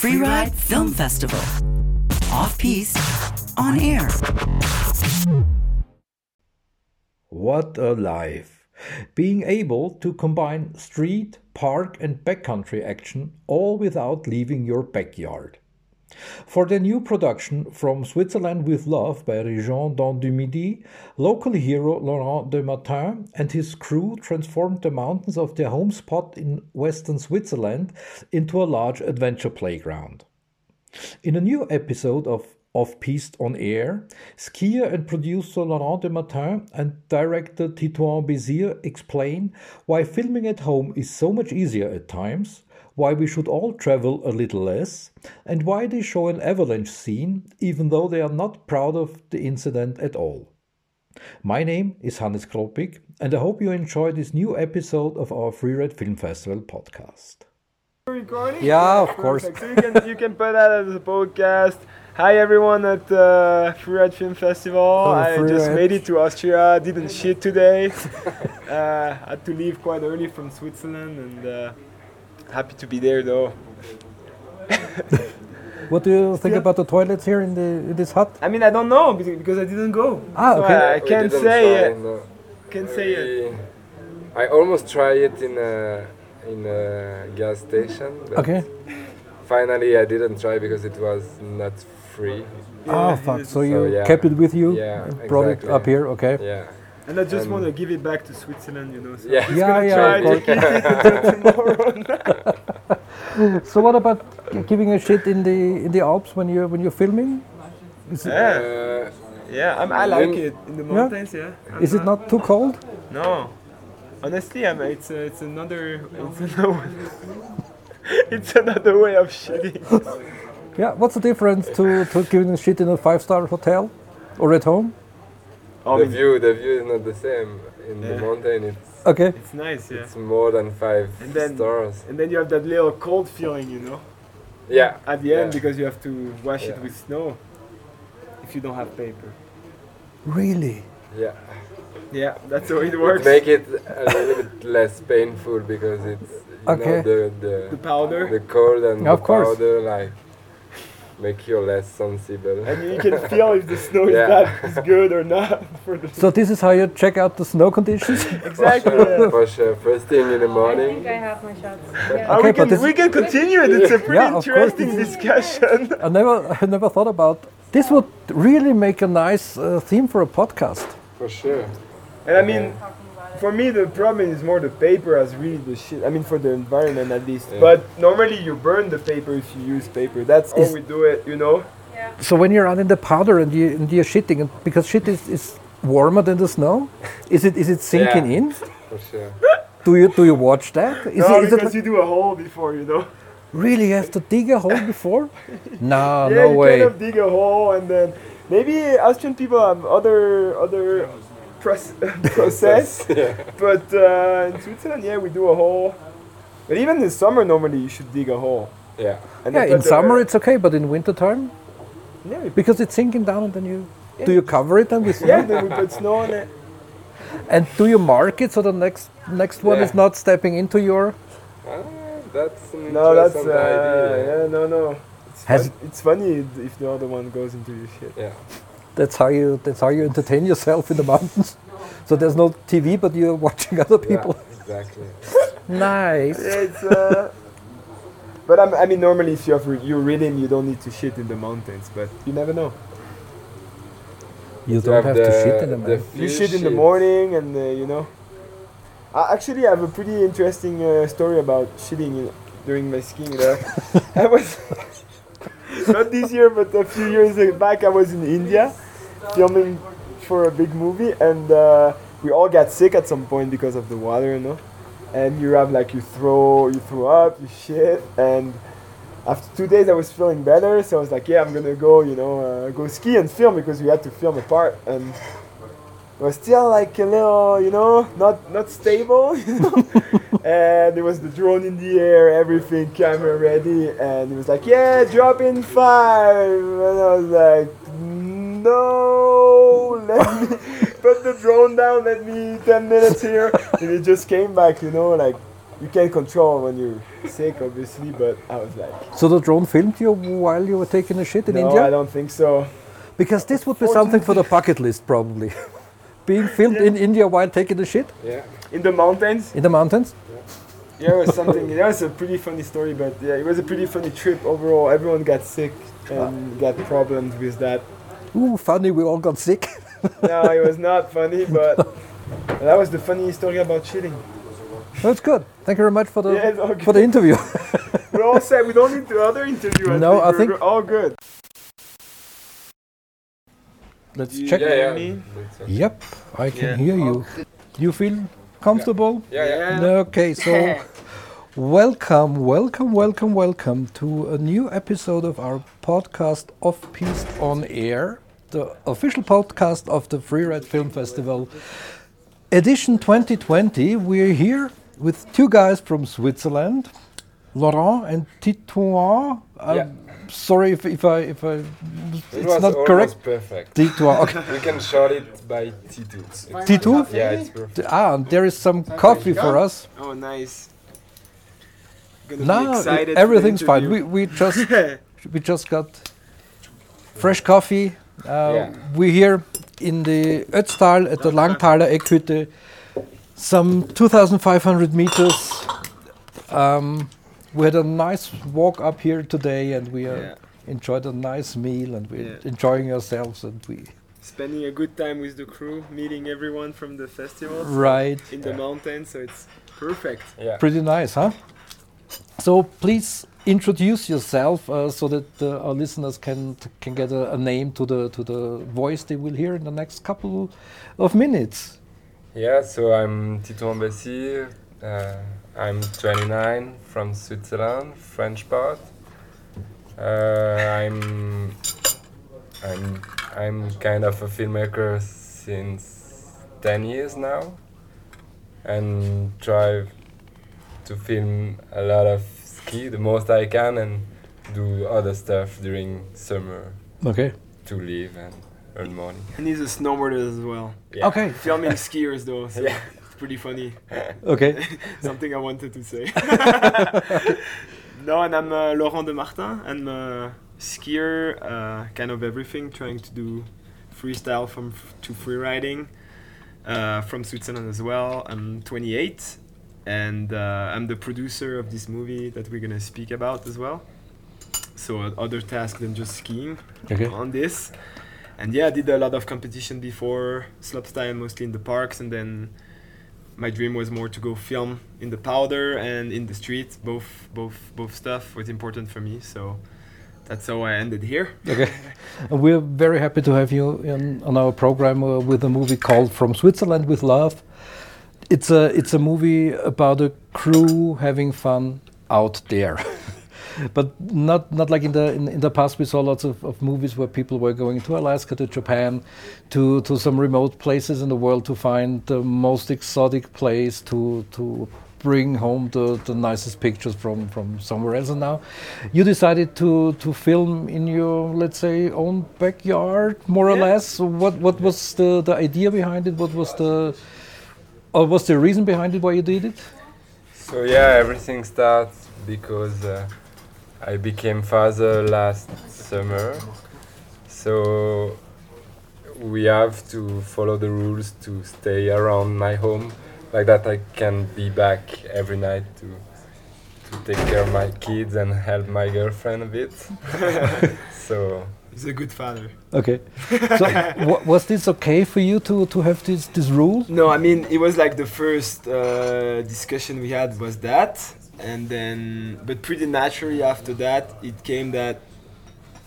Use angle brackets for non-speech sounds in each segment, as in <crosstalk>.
Freeride Film Festival. Off Piste, on air. What a life! Being able to combine street, park, and backcountry action all without leaving your backyard. For the new production From Switzerland with Love by du Midi, local hero Laurent de Demartin and his crew transformed the mountains of their home spot in western Switzerland into a large adventure playground. In a new episode of Off Piste on Air, skier and producer Laurent de Demartin and director Titouan Bézire explain why filming at home is so much easier at times, why we should all travel a little less, and why they show an avalanche scene even though they are not proud of the incident at all. My name is Hannes Kropik, and I hope you enjoy this new episode of our Freeride Film Festival podcast. Recording? Yeah, of course. So you can you can put that as a podcast. Hi everyone at the Freeride Film Festival. I just Freeride. made it to Austria. Didn't shit today. uh, had to leave quite early from Switzerland and uh, happy to be there though. <laughs> What do you think Yeah. about the toilets here in, the, in this hut? I mean I don't know because because I didn't go. Ah, So okay. I, I can't say try, it. no. Can't say it. I almost tried it in a in a gas station. But Okay. Finally, I didn't try because it was not free. oh, fuck. it So you yeah. kept it with you Yeah, and brought it up here, okay? Yeah. And I just And- want to give it back to Switzerland, you know. So Yeah. Yeah, gonna yeah, try to it. <laughs> So what about giving a shit in the in the Alps when you when you're filming? Is it, Yeah. Uh, Yeah, I'm, I like it in the mountains. Yeah. I'm is it not too cold? No. Honestly, I'm, it's uh, it's another it's <laughs> another it's another way of shitting. <laughs> Yeah. What's the difference to, to giving a shit in a five star hotel or at home? Oh, the it's, view, the view is not the same. In the Yeah. mountain, it's Okay. it's nice, yeah. it's more than five And then- stars. And then you have that little cold feeling, you know, Yeah. at the end Yeah. because you have to wash it with snow if you don't have paper. Really? Yeah. Yeah, that's how it It works. make it a little bit less painful because it's you Okay. know the the the powder, the cold and Of the course. powder like make you less sensible. and you can feel if the snow is <laughs> Yeah. that is good or not <laughs> for the So this is how you check out the snow conditions? <laughs> exactly. yeah. For sure, first thing in the morning. I think I have my shots. Uh, Yeah. Okay, we, but can, we can continue it. It's a pretty Yeah, interesting discussion. I never I never thought about this would really make a nice uh, theme for a podcast. For sure. And I mean, for me, the problem is more the paper as really the shit. I mean, for the environment at least. Yeah. But normally you burn the paper if you use paper. That's how Is- we do it, you know? Yeah. So when you're out in the powder and you and you're shitting, and because shit is, is warmer than the snow, is it is it sinking Yeah. in? For sure. Do you do you watch that? Is no, it, is it because you do a hole before, you know? really you have to dig a hole before? <laughs> No, yeah, no you way. kind of dig a hole and then maybe Austrian people have other other proce- <laughs> <laughs> process. <laughs> yeah. But uh, in Switzerland, yeah, we do a hole. But even in summer, normally you should dig a hole. Yeah. And Yeah, in summer it's okay, but in winter time, yeah, because it's sinking down, and then you do you cover it then with snow? yeah, then we put snow on it. And do you mark it so the next next one Yeah. is not stepping into your? Ah, that's an No, that's interesting uh, idea. yeah, no, no. It's, Has fun, it's funny if the other one goes into your shit. Yeah. That's how you that's how you entertain yourself in the mountains. So there's no TV, but you're watching other people. Yeah, exactly. Nice. It's. Uh, but I'm, I mean, normally if you have re- your rhythm, you don't need to shit in the mountains. But you never know. You You don't have to shit in the the mountains. You shit in the morning, and uh, you know. I actually have a pretty interesting uh, story about shitting in, during my skiing. There, <laughs> I was not this year, but a few years back. I was in India filming for a big movie, and uh, we all got sick at some point because of the water, you know. And you have like you throw, you throw up, you shit, and after two days I was feeling better, so I was like, yeah, I'm gonna go, you know, uh, go ski and film because we had to film a part, and was still like a little, you know, not not stable, <laughs> you know. <laughs> and there was the drone in the air, everything, camera ready, and it was like, yeah, drop in five, and I was like, no, <laughs> let me put the drone down, let me ten minutes here, and it just came back, you know, like you can't control when you're sick, obviously. But I was like, So the drone filmed you while you were taking a shit in no, India? I don't think so. Because this would be something for the bucket list, probably. Being filmed in India while taking a shit Yeah. In the mountains, in the mountains. yeah, it was something. that was a pretty funny story, but yeah, it was a pretty funny trip overall. Everyone got sick and got problems with that. Ooh, funny, we all got sick. <laughs> no, it was not funny, but that was the funny story about cheating. That's good. Thank you very much for the Yeah, all for the interview. <laughs> We're all set. We don't need the other interview. No, I we're, think- we're all good. Let's You- check. Yeah, yeah. me? okay. Yep, I can Yeah. hear you. You feel comfortable? Yeah, yeah. Okay, so <laughs> welcome, welcome, welcome, welcome to a new episode of our podcast Off Piste on Air, the official podcast of the Freeride Film Festival, edition 2020. We're here with two guys from Switzerland, Laurent and Titouan. I'm Yeah. Sorry if, if I if I It it's was not correct. perfect. Titouan. <laughs> Okay. We can short it by T2. It's- T2? Yeah, it's perfect. Ah, and there is some coffee for us. Oh, nice. Gonna be No, excited for everything's fine. We, we just <laughs> we just got fresh coffee. Uh, Yeah. We're here in the Ötztal at the Langtaler Eckhütte, some 2,500 meters. Um, we had a nice walk up here today, and we uh, Yeah. enjoyed a nice meal, and we're Yeah. enjoying ourselves. And we Spending a good time with the crew, meeting everyone from the festival right, in the mountains, so it's perfect. Yeah. pretty nice, huh? So please introduce yourself uh, so that uh, our listeners can can get a, a name to the to the voice they will hear in the next couple of minutes. Yeah, so I'm Titouan Bézire. Uh, I'm 29 from Switzerland, French part. Uh, I'm I'm I'm kind of a filmmaker since 10 years now, and try to film a lot of ski, the most I can, and do other stuff during summer Okay. to live and earn money. And he's a snowboarder as well. Yeah. Okay. Filming skiers though, so <laughs> Yeah. Pretty funny. Okay. <laughs> Something I wanted to say. <laughs> <laughs> no, and I'm uh, Laurent de Martin. I'm a skier, uh, kind of everything, trying to do freestyle from f- to freeriding uh, from Switzerland as well. I'm 28, and uh, I'm the producer of this movie that we're gonna speak about as well. So uh, other task than just skiing Okay. on this. And yeah, I did a lot of competition before, slopestyle mostly in the parks, and then my dream was more to go film in the powder and in the street. Both, both, both stuff was important for me. So that's how I ended here. Okay. We're very happy to have you in, on our program uh, with a movie called From Switzerland with Love. It's a it's a movie about a crew having fun out there. <laughs> but not not like in the in, in the past we saw lots of, of movies where people were going to Alaska to Japan to to some remote places in the world to find the most exotic place to to bring home the, the nicest pictures from from somewhere else. And now you decided to to film in your let's say own backyard more or Yeah. less. What what was the the idea behind it? What was the or was the reason behind it why you did it? So yeah, everything starts because uh, I became father last summer. So we have to follow the rules to stay around my home, like that I can be back every night to to take care of my kids and help my girlfriend a bit. <laughs> so He's a good father. okay <laughs> so wa- was this okay for you to to have this this rule No, I mean it was like the first uh, discussion we had was that, and then but pretty naturally after that it came that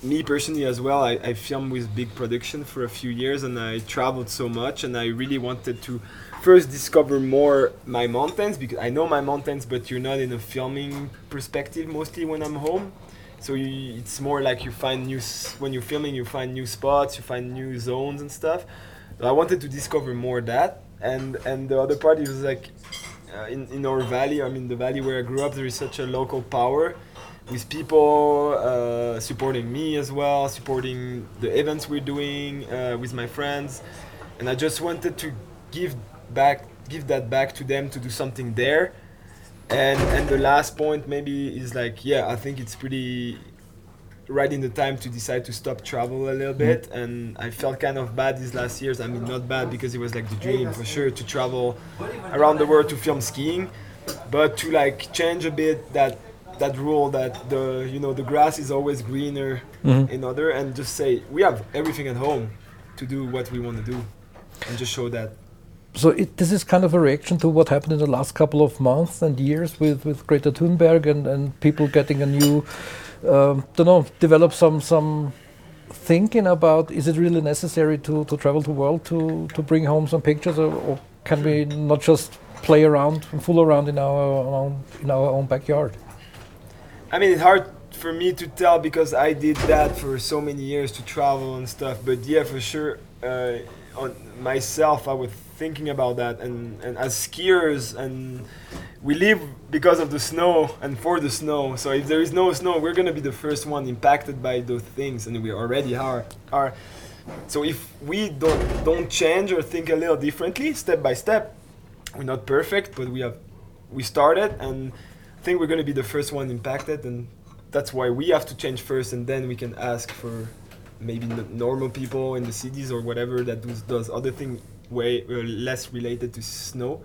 me personally as well I, I filmed with big production for a few years and I traveled so much and I really wanted to first discover more my mountains because I know my mountains but you're not in a filming perspective mostly when I'm home. So you, it's more like you find new when you're filming you find new spots you find new zones and stuff. I wanted to discover more that, and and the other part was like, uh, in in our valley. I mean, the valley where I grew up, there is such a local power, with people uh, supporting me as well, supporting the events we're doing uh, with my friends, and I just wanted to give back, give that back to them to do something there, and and the last point maybe is like yeah i think it's pretty right in the time to decide to stop travel a little hmm. bit and i felt kind of bad these last years. I mean not bad because it was like the dream for sure to travel around the world to film skiing but to like change a bit that that rule that the you know the grass is always greener mm-hmm. in other and just say we have everything at home to do what we want to do and just show that. So it, this is kind of a reaction to what happened in the last couple of months and years with, with Greta Thunberg and, and people getting a new, um, don't know, develop some some thinking about is it really necessary to, to travel the world to, to bring home some pictures or, or can we not just play around and fool around in our own in our own backyard? I mean, it's hard for me to tell because I did that for so many years to travel and stuff. But yeah, for sure, uh, on myself, I was thinking about that. And, and as skiers, and we live because of the snow and for the snow. So if there is no snow, we're gonna be the first one impacted by those things, and we already are. Are so if we don't don't change or think a little differently, step by step, we're not perfect, but we have we started and I think we're going to be the first one impacted and that's why we have to change first and then we can ask for maybe normal people in the cities or whatever that does, does other thing way uh, less related to snow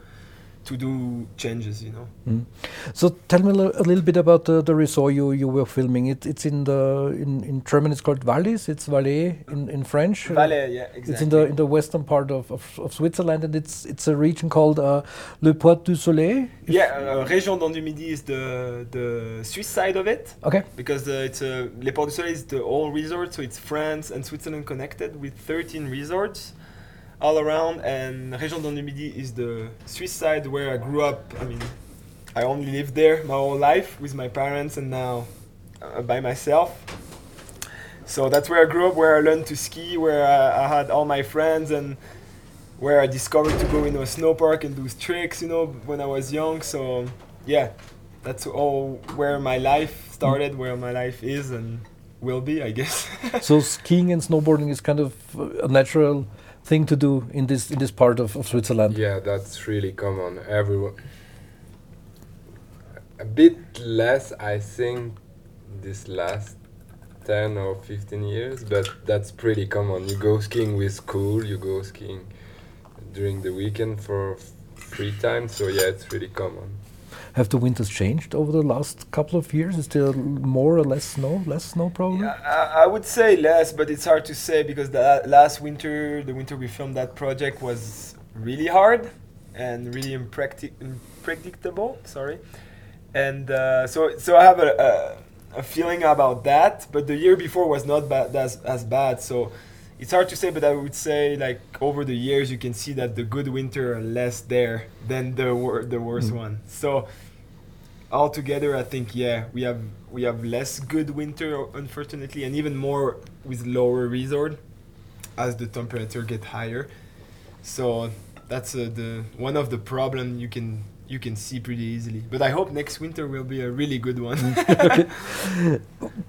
to do changes you know Mm. So tell me a little bit about the, the resort you, you were filming. It, it's in the in, in German. It's called Wallis. It's Valais in, in French. Uh, Valais, yeah exactly It's in the in the western part of, of, of Switzerland, and it's it's a region called uh, Les Portes du Soleil. yeah uh, Région Dents du Midi is the the Swiss side of it Okay. because uh, it's uh, Les Portes du Soleil is the whole resort, so it's France and Switzerland connected with 13 resorts all around, and Région Dents du Midi is the Swiss side where I grew up. I mean, I only lived there my whole life with my parents, and now uh, by myself. So that's where I grew up, where I learned to ski, where I, I had all my friends, and where I discovered to go into a snow park and do tricks, you know, when I was young. So yeah, that's all where my life started, where my life is and will be, I guess. <laughs> so skiing and snowboarding is kind of uh, a natural thing to do in this in this part of, of Switzerland. Yeah, that's really common. Everyone. A bit less, I think, this last 10 or 15 years, but that's pretty common. You go skiing with school, you go skiing during the weekend for free time, so yeah, it's really common. Have the winters changed over the last couple of years? Is there more or less snow? Less snow, probably. Yeah, I, I would say less, but it's hard to say because the last winter, the winter we filmed that project was really hard and really unpredictable. Sorry, and uh, so so I have a, a, a feeling about that. But the year before was not bad as as bad. So it's hard to say, but I would say like over the years you can see that the good winter are less there than the wor- the worst Mm. one. So altogether i think yeah we have we have less good winter unfortunately and even more with lower resort as the temperature get higher so that's uh, the one of the problem you can you can see pretty easily. But i hope next winter will be a really good one. <laughs>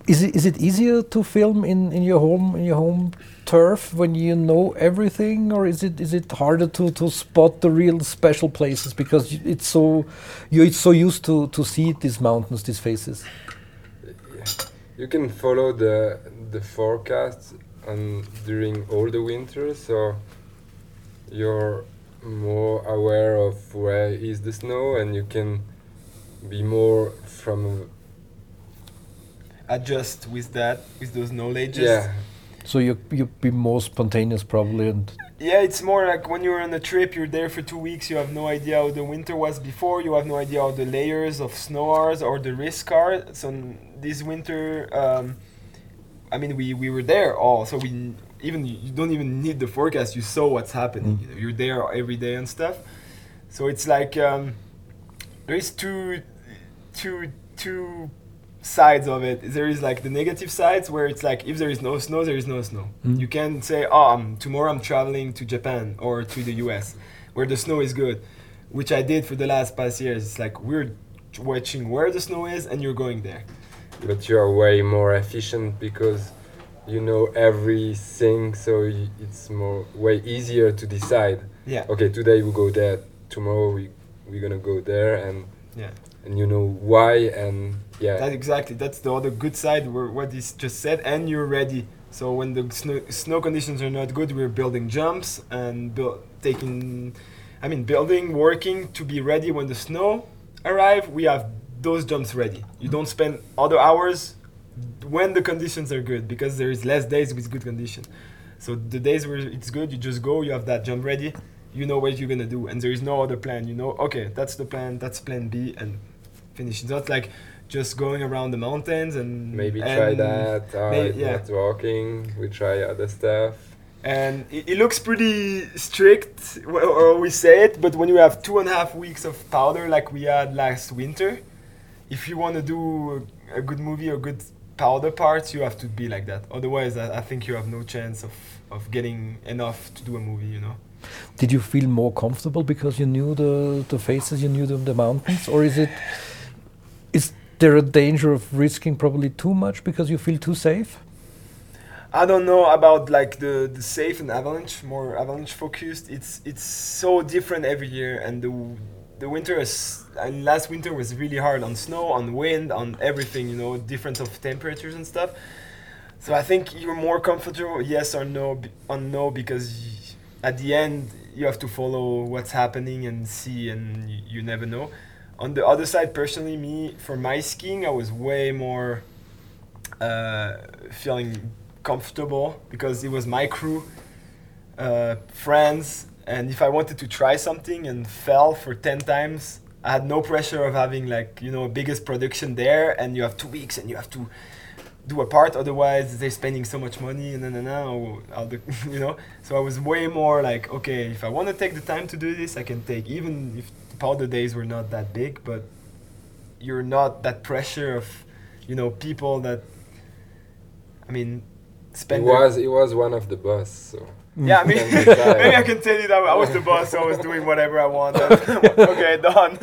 Is it is it easier to film in, in your home in your home turf when you know everything, or is it is it harder to, to spot the real special places? Because it's so you're so used to, to see these mountains, these faces? You can follow the the forecast on during all the winter, so you're more aware of where is the snow, and you can be more from adjust with that with those knowledges yeah So you you be more spontaneous probably, and Yeah, it's more like when you're on a trip, you're there for two weeks, you have no idea how the winter was before, you have no idea how the layers of snow are or the risk are. So this winter, um, I mean, we, we were there all, so we n- even you don't even need the forecast, you saw what's happening. Mm. You know, you're there every day and stuff. So it's like um, there is two, two, two sides of it. There is like the negative sides where it's like if there is no snow, there is no snow. Mm. You can say, oh, um, tomorrow I'm traveling to Japan or to the US where the snow is good, which I did for the last past years. It's like we're watching where the snow is and you're going there. but you are way more efficient because you know everything so y- it's more way easier to decide Yeah. okay today we go there tomorrow we we're gonna go there and Yeah. and you know why and yeah That exactly. That's the other good side. Where what is just said, and you're ready. So when the snow, snow conditions are not good, we're building jumps and build, taking, I mean, building, working to be ready when the snow arrive. We have those jumps ready. You don't spend other hours when the conditions are good because there is less days with good condition. So the days where it's good, you just go. You have that jump ready. You know what you're gonna do, and there is no other plan. You know, okay, that's the plan. That's plan B, and finish. It's not like just going around the mountains and maybe and try that or may- yeah. not working we try other stuff and it, it looks pretty strict or we say it but when you have two and a half weeks of powder like we had last winter if you want to do a good movie or good powder parts you have to be like that otherwise I, I think you have no chance of, of getting enough to do a movie you know Did you feel more comfortable because you knew the, the faces, you knew the, the mountains, or is it is there a danger of risking probably too much because you feel too safe? I don't know about like the, the safe and avalanche, more avalanche focused. It's it's so different every year, and the the winter is and last winter was really hard on snow, on wind, on everything. You know, difference of temperatures and stuff. So I think you're more comfortable, yes or no, on no, because at the end you have to follow what's happening and see, and you, you never know. On the other side, personally, me for my skiing, I was way more uh, feeling comfortable because it was my crew, uh, friends, and if I wanted to try something and fell for ten times, I had no pressure of having like you know biggest production there, and you have two weeks and you have to do a part. Otherwise, they're spending so much money, and then and now oh, I'll do, <laughs> you know. So I was way more like, okay, if I want to take the time to do this, I can take even if the powder days were not that big, but you're not that pressure of you know people that I mean spend their- was it was one of the boss so <laughs> yeah, I mean, maybe I can tell you that I was the boss, so I was doing whatever I wanted. <laughs> okay, done.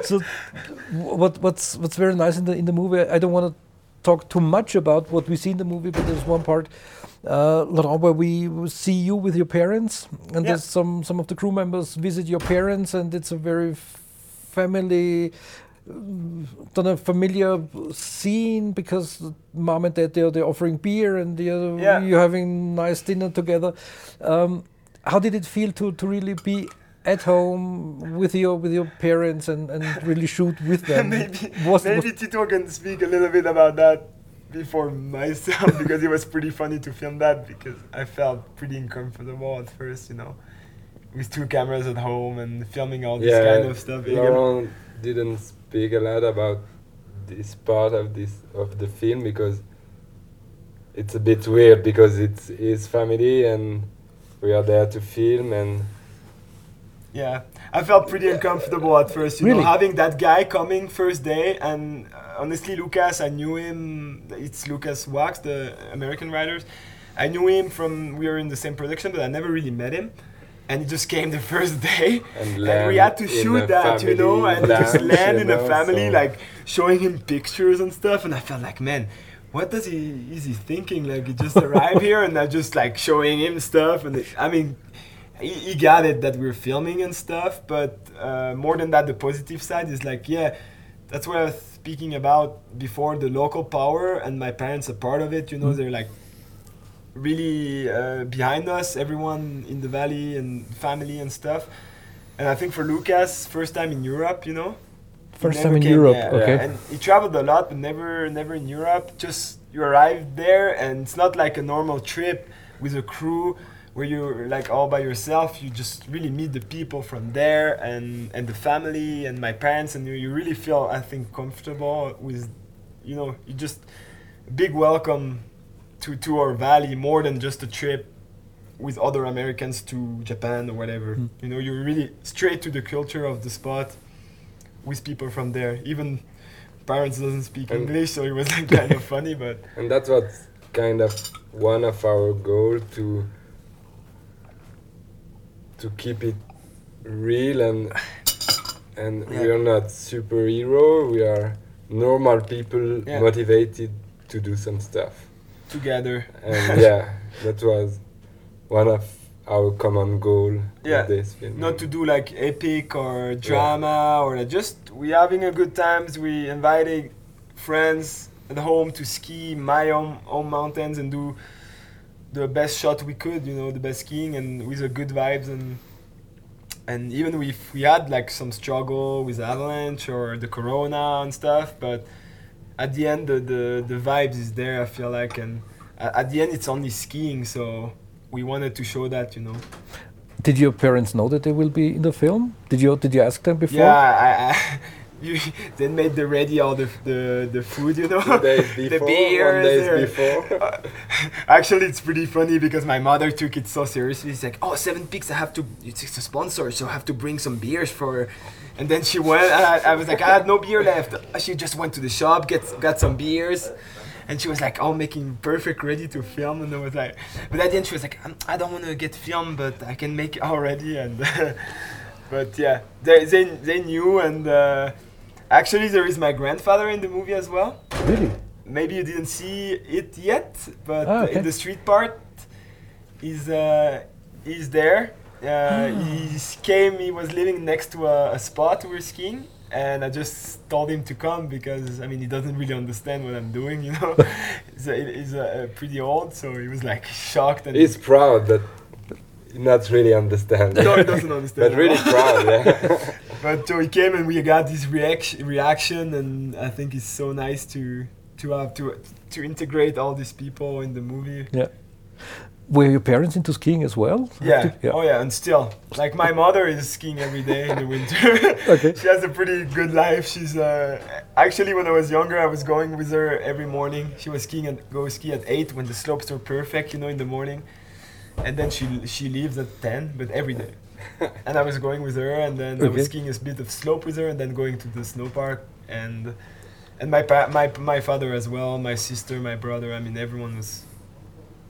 <laughs> so what what's what's very nice in the in the movie i don't want to talk too much about what we see in the movie but there's one part uh, Laurent, where we see you with your parents and Yeah. there's some some of the crew members visit your parents and it's a very f- family don't know, familiar scene because mom and dad they're, they're offering beer and you're, Yeah. you're having nice dinner together um, how did it feel to, to really be at home with your with your parents and, and really shoot with them <laughs> maybe Was- maybe Tito can speak a little bit about that before myself <laughs> because it was pretty funny to film that because I felt pretty uncomfortable at first, you know, with two cameras at home and filming all this yeah kind of stuff. Laurent didn't speak a lot about this part of this of the film because it's a bit weird because it's his family and we are there to film and Yeah, I felt pretty uncomfortable at first, you Really? know, having that guy coming first day. And uh, honestly, Lucas, I knew him. It's Lucas Wachs, the American writers. I knew him from we were in the same production, but I never really met him. And it just came the first day, And and, we had to shoot that, you know, and just land in a family, so- like showing him pictures and stuff. And I felt like, man, what does he is he thinking? Like he just arrived here, and I just like showing him stuff. And I mean, he, he got it that we're filming and stuff, but uh, more than that, the positive side is like, yeah, that's what I was speaking about before the local power, and my parents are part of it. You know, they're like really uh, behind us, everyone in the valley and family and stuff. And I think for Lucas, first time in Europe, you know. First time in came- Europe, yeah, okay. And he traveled a lot, but never, never in Europe. Just you arrive there, and it's not like a normal trip with a crew where you're like all by yourself. You just really meet the people from there and and the family and my parents, and you, you really feel, I think, comfortable with, you know, you just big welcome to to our valley more than just a trip with other Americans to Japan or whatever. Mm. You know, you're really straight to the culture of the spot with people from there. Even parents doesn't speak And- English, so it was like <laughs> kind of funny, but and that's what kind of one of our goal to to keep it real and and we are not superhero we are normal people Yeah. motivated to do some stuff together. and yeah that was one of our common goal Yeah. this film. not to do like epic or drama or like just we having a good times we inviting friends at home to ski my own, own mountains and do the best shot we could you know the best skiing and with a good vibes and and even if we had like some struggle with avalanche or the corona and stuff but at the end the the, the vibes is there i feel like and at the end it's only skiing so we wanted to show that you know Did your parents know that they will be in the film? Did you did you ask them before? Yeah, I, I you <laughs> they made the ready all the the, the food, you know. Days <laughs> the before, beers. one days or- before. <laughs> Actually, it's pretty funny because my mother took it so seriously. It's like, oh, Seven Peaks, I have to. It's a sponsor, so I have to bring some beers for. And then she went. And I, I was like, I had no beer left. She just went to the shop, get got some beers. And she was like, oh, making perfect, ready to film. And I was like, but at the end, she was like, "I'm- don't want to get filmed, but I can make it already. And but yeah, they they, they knew. And uh, actually, there is my grandfather in the movie as well Really? maybe you didn't see it yet, but Ah, okay. in the street part, he's uh, he's there. Uh, Ah. He came. He was living next to a, a spot we were skiing, and I just told him to come because I mean he doesn't really understand what I'm doing. You know, <laughs> he's, uh, he's uh, pretty old, so he was like shocked and He's proud, but not really understand. no, he doesn't understand. but really proud, yeah. <laughs> But so he came and we got this reaction, reaction, and I think it's so nice to to have to to integrate all these people in the movie. Yeah. Were your parents into skiing as well? Yeah. Yeah. Oh yeah, and still, like my mother is skiing every day in the winter. <laughs> Okay. she has a pretty good life. She's uh, actually when I was younger, I was going with her every morning. She was skiing and go ski at eight when the slopes were perfect, you know, in the morning. And then she she leaves at ten, but every day. <laughs> and I was going with her, and then I was skiing a bit of slope with her, and then going to the snow park, and and my pa- my my father as well, my sister, my brother. I mean, everyone was.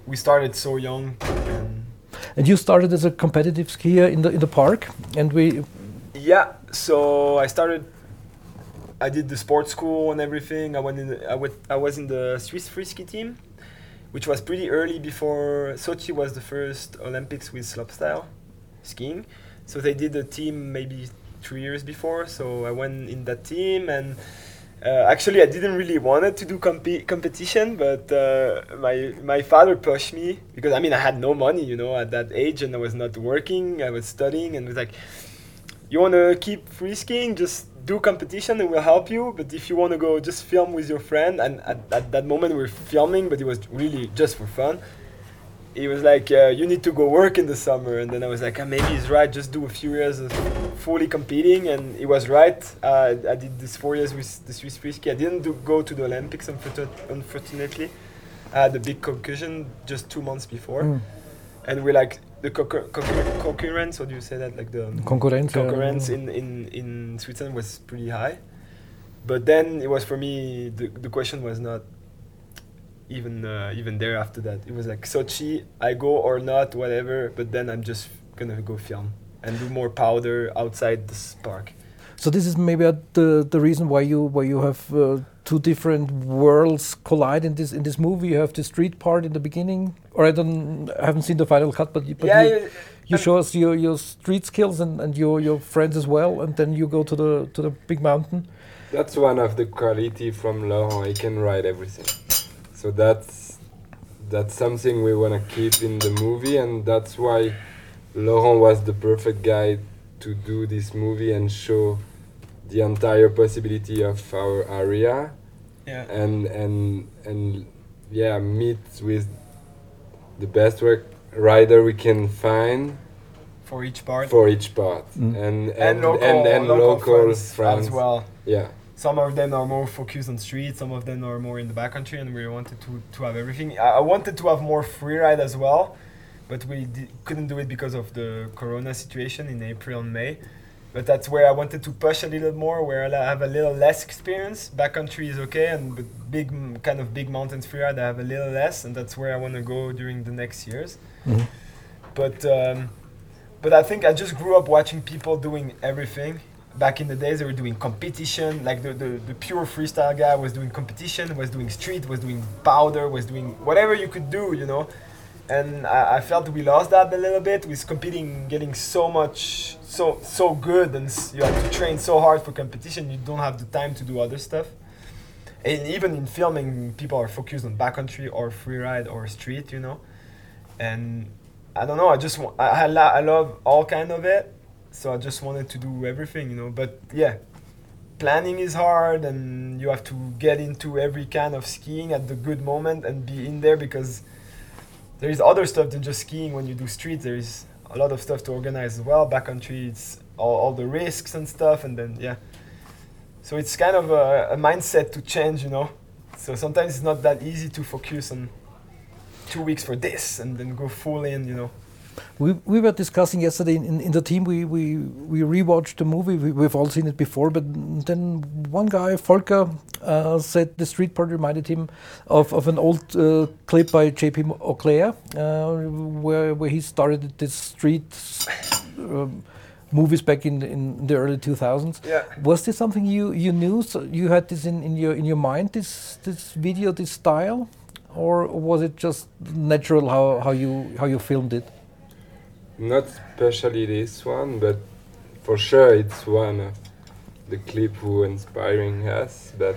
We started so young, and And you started as a competitive skier in the in the park, and we Yeah, so I started. I did the sports school and everything. I went in. The, I went. I was in the Swiss free ski team, which was pretty early before Sochi was the first Olympics with slopestyle skiing. So they did a team maybe three years before. So I went in that team and. Uh, actually, I didn't really wanted to do compe- competition, but uh, my my father pushed me because I mean I had no money, you know, at that age, and I was not working. I was studying, and was like, you want to keep free skiing, just do competition and we'll help you. But if you want to go just film with your friend, and at, at that moment we're filming, but it was really just for fun. He was like, uh, you need to go work in the summer. And then I was like, ah, maybe he's right, just do a few years of fully competing. And he was right. Uh, I did this four years with the Swiss ski. I didn't do, go to the Olympics, unfortunately. I had a big concussion just two months before. Mm. And we're like, the concur- concur- concurrence, or do you say that? Like the concurrence. uh, concurrence in, in, in Switzerland was pretty high. But then it was for me, the, the question was not even uh, even there after that. It was like Sochi, I go or not, whatever. But then I'm just gonna go film and do more powder outside this park. So this is maybe uh, the the reason why you why you have uh, two different worlds collide in this in this movie. You have the street part in the beginning, or I don't I haven't seen the final cut, but, you- but yeah, you, yeah, you show us your, your street skills and, and your your friends as well, and then you go to the to the big mountain. That's one of the quality from Laurent. He can write everything. So that's that's something we wanna keep in the movie, and that's why Laurent was the perfect guy to do this movie and show the entire possibility of our area, yeah. and and and yeah, meet with the best work rider we can find For each part. for each part, Mm. and and and local, and, and local, local friends, friends. as well. Yeah. Some of them are more focused on street, some of them are more in the backcountry, and we wanted to, to have everything. I, I wanted to have more freeride as well, but we di- couldn't do it because of the corona situation in April and May. But that's where I wanted to push a little more, where I have a little less experience. Backcountry is okay, and but big kind of big mountains freeride I have a little less, and that's where I want to go during the next years. Mhm. But um, but I think I just grew up watching people doing everything. Back in the days, they were doing competition. Like the, the, the pure freestyle guy was doing competition, was doing street, was doing powder, was doing whatever you could do, you know. And I, I felt we lost that a little bit with competing, getting so much, so so good, and you have to train so hard for competition. You don't have the time to do other stuff. And even in filming, people are focused on backcountry or freeride or street, you know. And I don't know. I just I I love all kind of it, so I just wanted to do everything, you know. But yeah, planning is hard, and you have to get into every kind of skiing at the good moment and be in there because there is other stuff than just skiing when you do street. There is a lot of stuff to organize as well. Backcountry, it's all, all the risks and stuff, and then yeah. So it's kind of a, a mindset to change, you know. So sometimes it's not that easy to focus on two weeks for this and then go full in, you know. We, we were discussing yesterday in, in, in the team. We, we we rewatched the movie. We, we've all seen it before, but then one guy, Volker, uh, said the street part reminded him of, of an old uh, clip by J.P. Auclair, uh, where where he started this street um, movies back in the, in the early 2000s. Yeah. Was this something you you knew? So you had this in, in your in your mind? This this video, this style, or was it just natural how, how you how you filmed it? Not especially this one, but for sure it's one of the clip who inspiring us. But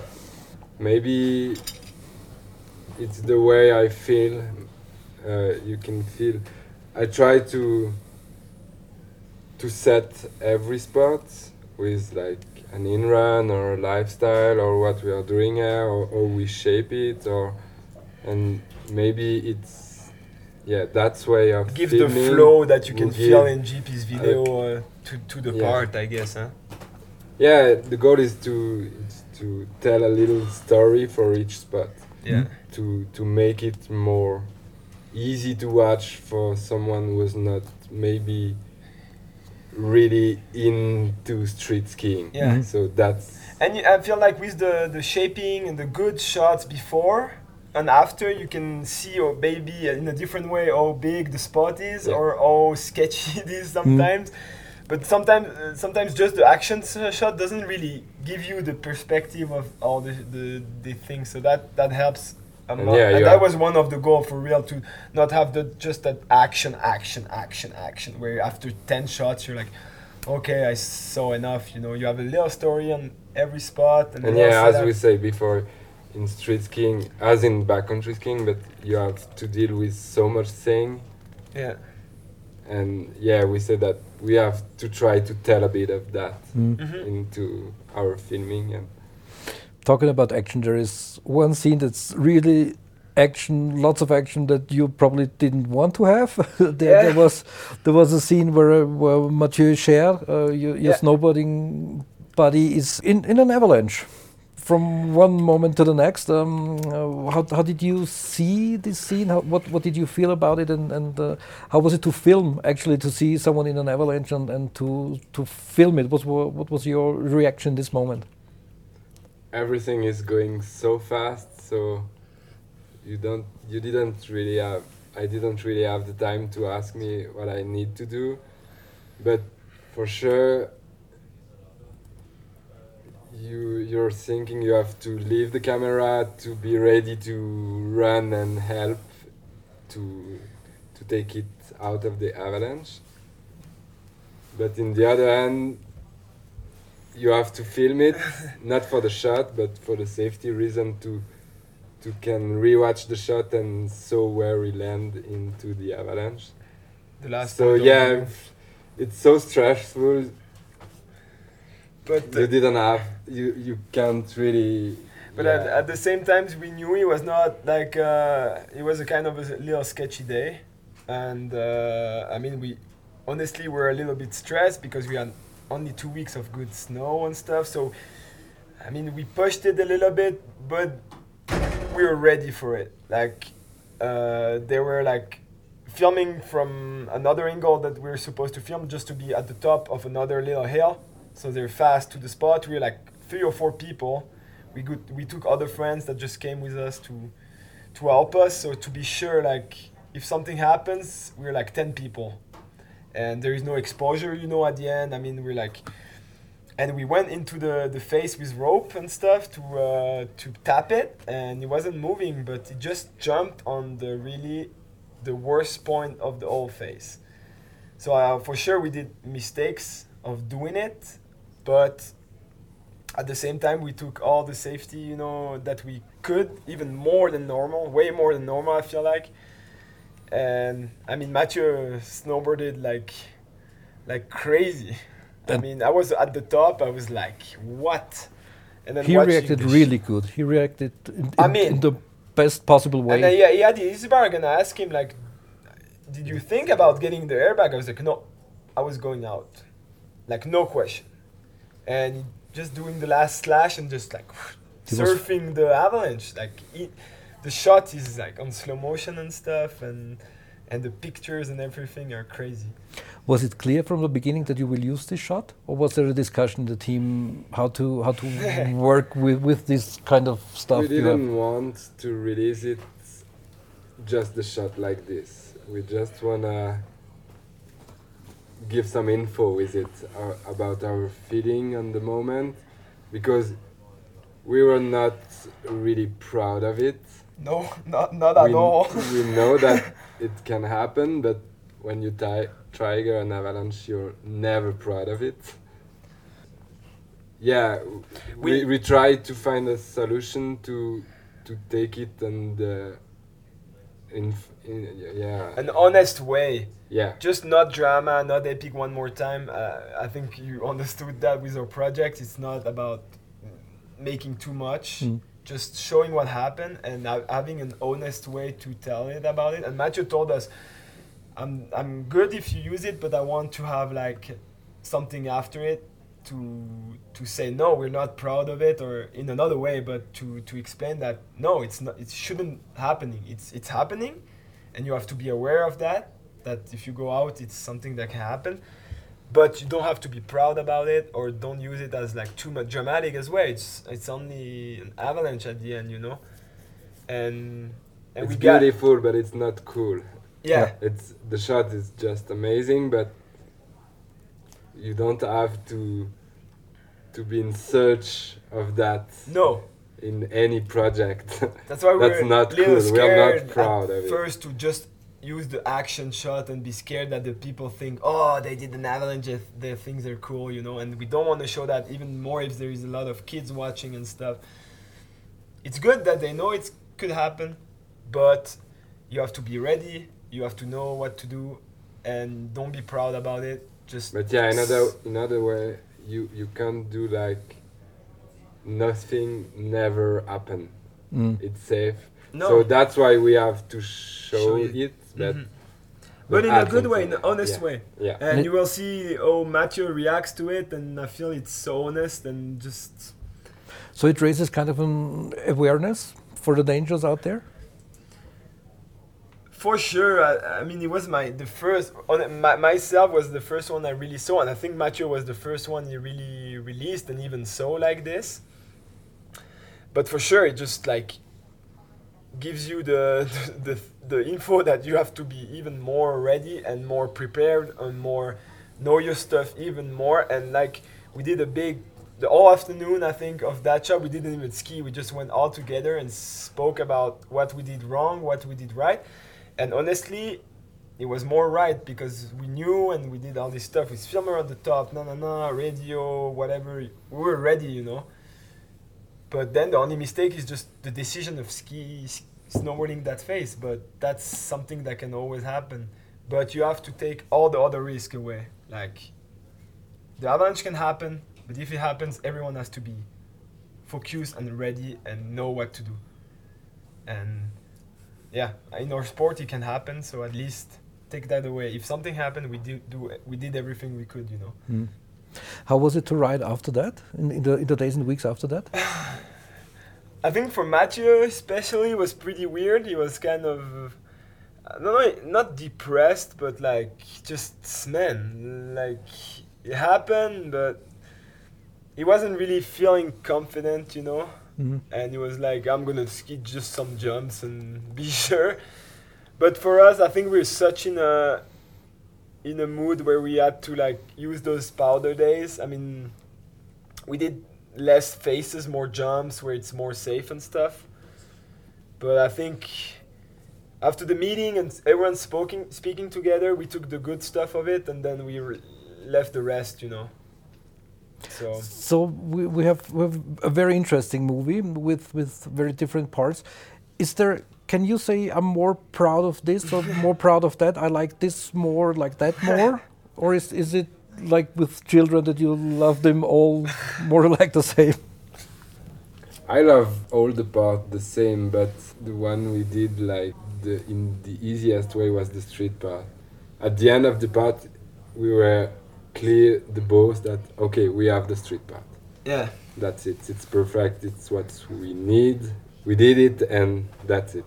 maybe it's the way I feel. Uh, you can feel. I try to to set every spot with like an in run or a lifestyle or what we are doing here or, or we shape it or and maybe it's yeah that's way of Give the flow that you can feel in JP's video uh, to, to the Yeah. part, I guess, huh? yeah the goal is to is to tell a little story for each spot Yeah. to to make it more easy to watch for someone who is not maybe really into street skiing Yeah. So that's And you, I feel like with the, the shaping and the good shots before and after, you can see or maybe in a different way how big the spot is Yeah. or how sketchy <laughs> it is sometimes. But sometimes, uh, sometimes just the action shot doesn't really give you the perspective of all the, the, the things. So that, that helps a lot. yeah, and you that was one of the goal for real to not have the just that action, action, action, action. Where after ten shots, you're like, okay, I saw enough. You know, you have a little story on every spot. And, and yeah as we say before in street skiing as in backcountry skiing but you have to deal with so much thing yeah, and yeah we said that we have to try to tell a bit of that Mhm. into our filming and Talking about action, there is one scene that's really action, lots of action that you probably didn't want to have. <laughs> there, Yeah. there was there was a scene where uh, where Mathieu Cher, uh, your, your Yeah. snowboarding buddy, is in, in an avalanche. From one moment to the next, um, uh, how, how did you see this scene? How, what what did you feel about it, and, and uh, how was it to film actually to see someone in an avalanche and, and to to film it? What what was your reaction this moment? everything is going so fast so you don't you didn't really have i didn't really have the time to ask me what i need to do but for sure you you're thinking you have to leave the camera to be ready to run and help to to take it out of the avalanche but in the other hand you have to film it <laughs> not for the shot but for the safety reason to to can rewatch the shot and so where we land into the avalanche the last. so yeah it's so stressful but uh, you didn't have you you can't really But yeah. at, at the same time, we knew it was not like uh, it was a kind of a little sketchy day, and uh, I mean we honestly were a little bit stressed because we had only two weeks of good snow and stuff. So I mean we pushed it a little bit, but we were ready for it. Like uh, they were like filming from another angle that we were supposed to film just to be at the top of another little hill. So they're fast to the spot. We are like three or four people. We could we took other friends that just came with us to to help us. So to be sure like if something happens we're like 10 people. And there is no exposure you know at the end. I mean we're like and we went into the the face with rope and stuff to uh, to tap it. And it wasn't moving but it just jumped on the really the worst point of the whole face. So uh, for sure we did mistakes of doing it, but at the same time we took all the safety you know that we could, even more than normal, way more than normal. I feel like, and I mean Mathieu snowboarded like like crazy. I mean I was at the top. I was like what. And then He reacted really good. He reacted in, I mean- in the best possible way. And yeah, he had his bar, and I asked him like, "Did you think about getting the airbag?" I was like, "No, I was going out, like no question." And just doing the last slash and just like He was- surfing the avalanche. Like he, the shot is like on slow motion and stuff, and and the pictures and everything are crazy. Was it clear from the beginning that you will use this shot, or was there a discussion in the team how to how to <laughs> work with with this kind of stuff? we you didn't want to release it just the shot like this. We just wanna give some info is it uh, about our feeling on the moment because we were not really proud of it. No, not not at we, all. <laughs> we know that it can happen, but when you ti- trigger an avalanche, you're never proud of it. Yeah, we, We- we tried to find a solution to to take it and uh, in yeah An honest way. yeah just not drama, not epic one more time. Uh, I think you <laughs> understood that with our project. It's not about making too much, Mm. just showing what happened and ha- having an honest way to tell it about it. And Mathieu told us, "I'm I'm good if you use it, but I want to have like something after it." To, to say no, we're not proud of it, or in another way, but to, to explain that no, it's not, it shouldn't happening. It's it's happening, and you have to be aware of that that if you go out it's something that can happen. But you don't have to be proud about it or don't use it as like too much dramatic as well. It's it's only an avalanche at the end you know? And and it's we got beautiful, but it's not cool. yeah. It's the shot is just amazing, but you don't have to to be in search of that. No in any project. <laughs> that's why That's we're not little cool. We are not scared proud of it. first to just use the action shot and be scared that the people think oh they did an avalanche their things are cool you know and we don't want to show that even more if there is a lot of kids watching and stuff it's good that they know it could happen but you have to be ready you have to know what to do and don't be proud about it just But yeah, another another way you you can't do like nothing never happen. Mm. It's safe. no So that's why we have to show, Show it. it, but Mhm. but in a good way in an honest Yeah. way yeah. and And you will see how Mathieu reacts to it and I feel it's so honest and just So it raises kind of an awareness for the dangers out there. For sure, I, I mean, it was my the first on my, myself was the first one I really saw, and I think Mathieu was the first one he really released and even saw like this. But for sure, it just like gives you the <laughs> the, the info that you have to be even more ready and more prepared and more know your stuff even more. And like we did a big the whole afternoon I think of that job we didn't even ski. We just went all together and spoke about what we did wrong, what we did right. And honestly, it was more right because we knew and we did all this stuff with filmer at the top, na na na, radio, whatever. We were ready, you know. But then the only mistake is just the decision of ski snowboarding that phase. But that's something that can always happen. But you have to take all the other risk away. Like the avalanche can happen, but if it happens, everyone has to be focused and ready and know what to do. And yeah, in our sport it can happen. So at least take that away. If something happened, we did do we did everything we could, you know. Mm. How was it to ride after that, in, in, the, in the days and weeks after that? <sighs> I think for Mathieu especially it was pretty weird. He was kind of I don't know, not depressed, but like just man, like it happened, but he wasn't really feeling confident, you know. Mhm. And he was like, I'm gonna ski just some jumps and be <laughs> sure. But for us, I think we're such in a in a mood where we had to like use those powder days. I mean, we did less faces, more jumps, where it's more safe and stuff. But I think after the meeting and everyone speaking speaking together, we took the good stuff of it and then we re- left the rest, you know. So So we, we have we have a very interesting movie with with very different parts. Is there? Can you say I'm more proud of this or more proud of that? I like this more, like that more, <laughs> or is is it like with children that you love them all more or like the same? I love all the part the same, but the one we did like the in the easiest way was the street part. At the end of the part, we were clear the both that okay, we have the street part. yeah. That's it. It's perfect. It's what we need. We did it, and that's it.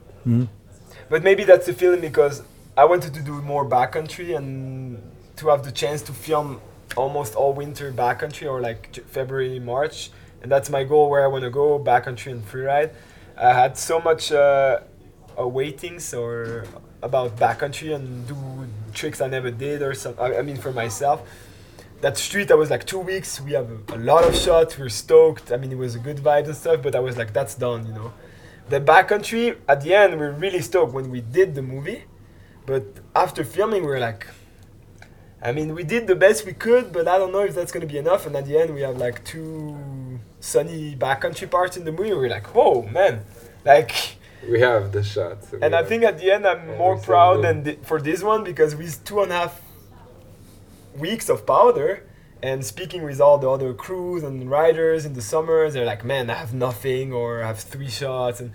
But maybe that's the feeling because I wanted to do more backcountry and to have the chance to film almost all winter backcountry or like February, March, and that's my goal where I want to go backcountry and freeride. I had so much uh, awaitings or about backcountry and do tricks I never did or some. I, mean for myself. That street, I was like two weeks. We have a, lot of shots. We are stoked. I mean, it was a good vibe and stuff. But I was like, that's done, you know the backcountry at the end we were really stoked when we did the movie but after filming we are like i mean we did the best we could but i don't know if that's going to be enough and at the end we have like two sunny backcountry parts in the movie we're like whoa man like We have the shot. so and i think at the end i'm more proud than for this one because with two and a half weeks of powder and speaking with all the other crews and riders in the summers they're like man i have nothing or i have three shots and,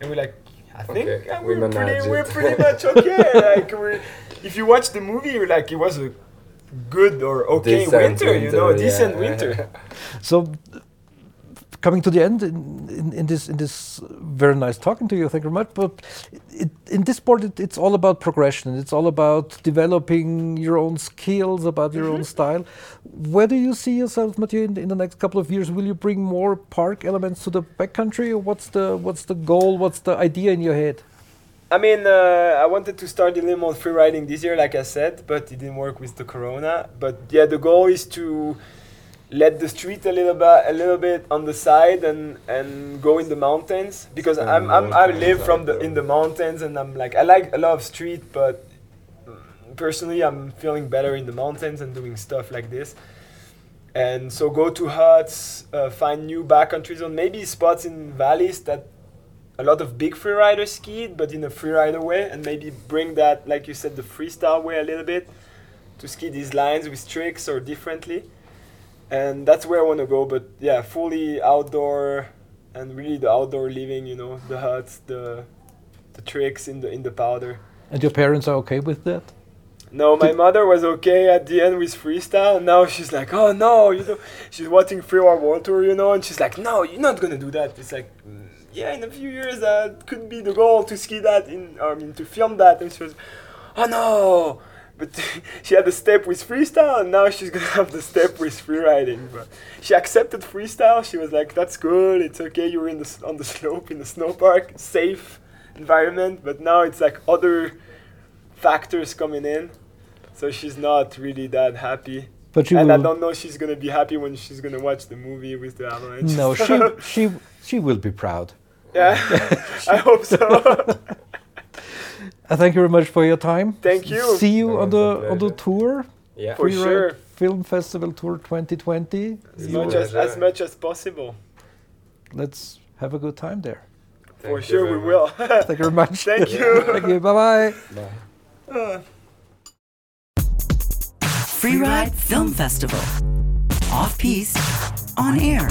and we're like i think Okay, we we're, manage pretty, we're pretty <laughs> much okay. Like we're, if you watch the movie you're like it was a good or okay Decent winter, you know winter, decent yeah. winter. <laughs> So, coming to the end in, in, in this in this very nice talking to you, thank you very much. But it, in this sport, it, it's all about progression. It's all about developing your own skills, about your own style. Where do you see yourself, Mathieu, in, in the next couple of years? Will you bring more park elements to the backcountry, or what's the what's the goal? What's the idea in your head? I mean, uh, I wanted to start a little more free riding this year, like I said, but it didn't work with the corona. But yeah, the goal is to let the street a little bit, a little bit on the side, and and go in the mountains because I'm, I'm I live from the in the mountains, and I'm like I like a lot of street, but personally I'm feeling better in the mountains and doing stuff like this. And so go to huts, uh, find new backcountry zone, maybe spots in valleys that a lot of big freeriders skied, but in a freerider way, and maybe bring that, like you said, the freestyle way a little bit to ski these lines with tricks or differently. And that's where I want to go. But yeah, fully outdoor and really the outdoor living, you know, the huts, the the tricks in the in the powder. And your parents are okay with that? No, my mother was okay at the end with freestyle. and Now she's like, oh no, you know, she's watching Freeride World Tour, you know, and she's like, no, you're not gonna do that. It's like, "Mm, yeah, in a few years that could be the goal to ski that in, I mean, to film that. And she was, oh no, but <laughs> she had the step with freestyle, and now she's gonna have the step with freeriding. But she accepted freestyle. She was like, that's good. It's okay. You're in the on the slope in the snow park, safe environment. But now it's like other factors coming in. So she's not really that happy. But she and I don't know she's gonna be happy when she's gonna watch the movie with the avalanche. No, she <laughs> she she will be proud. yeah, <laughs> I hope so. I thank you very much for your time. Thank you. See you on the on the tour. Yeah. For Free Ride sure. Film Festival Tour 2020. as You much as as much as possible. Let's have a good time there. For Thank you sure, we very will. <laughs> Thank you very much. Thank <laughs> you. Thank you. Bye bye. Bye. Freeride Film Festival. Off Piste, on air.